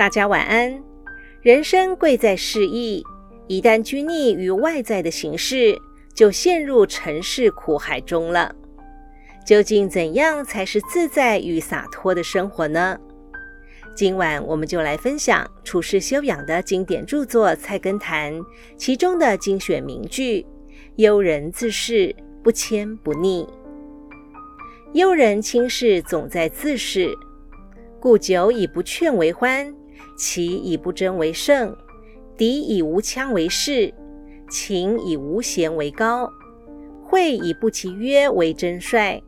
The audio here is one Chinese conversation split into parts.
大家晚安。人生贵在适意，一旦拘泥于外在的形式，就陷入尘世苦海中了。究竟怎样才是自在与洒脱的生活呢？今晚我们就来分享处世修养的经典著作《菜根谭》其中的精选名句：“忧人自适，不迁不逆。忧人轻视总在自适，故久以不劝为欢。”其以不争为胜，敌以无枪为势，秦以无贤为高，会以不其约为真帅，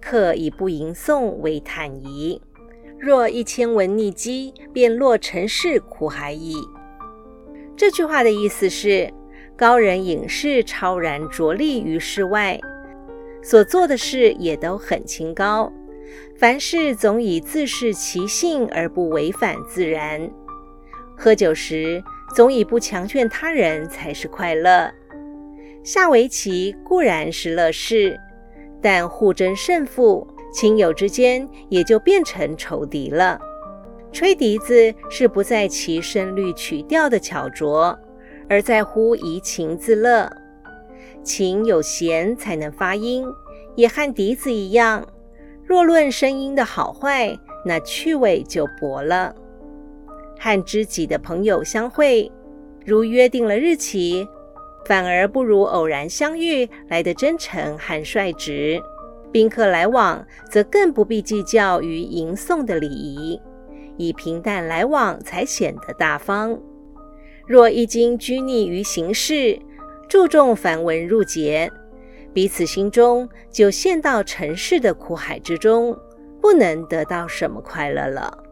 客以不吟诵为坦夷。若一千文逆机，便落尘世苦海矣。这句话的意思是，高人隐士超然着力于世外，所做的事也都很清高。凡事总以自视其性而不违反自然。喝酒时总以不强劝他人才是快乐。下围棋固然是乐事，但互争胜负，亲友之间也就变成仇敌了。吹笛子是不在其声律曲调的巧拙，而在乎怡情自乐。琴有弦才能发音，也和笛子一样。若论声音的好坏，那趣味就薄了。和知己的朋友相会，如约定了日期，反而不如偶然相遇来得真诚和率直。宾客来往，则更不必计较于迎送的礼仪，以平淡来往才显得大方。若一经拘泥于形式，注重繁文缛节。彼此心中就陷到尘世的苦海之中，不能得到什么快乐了。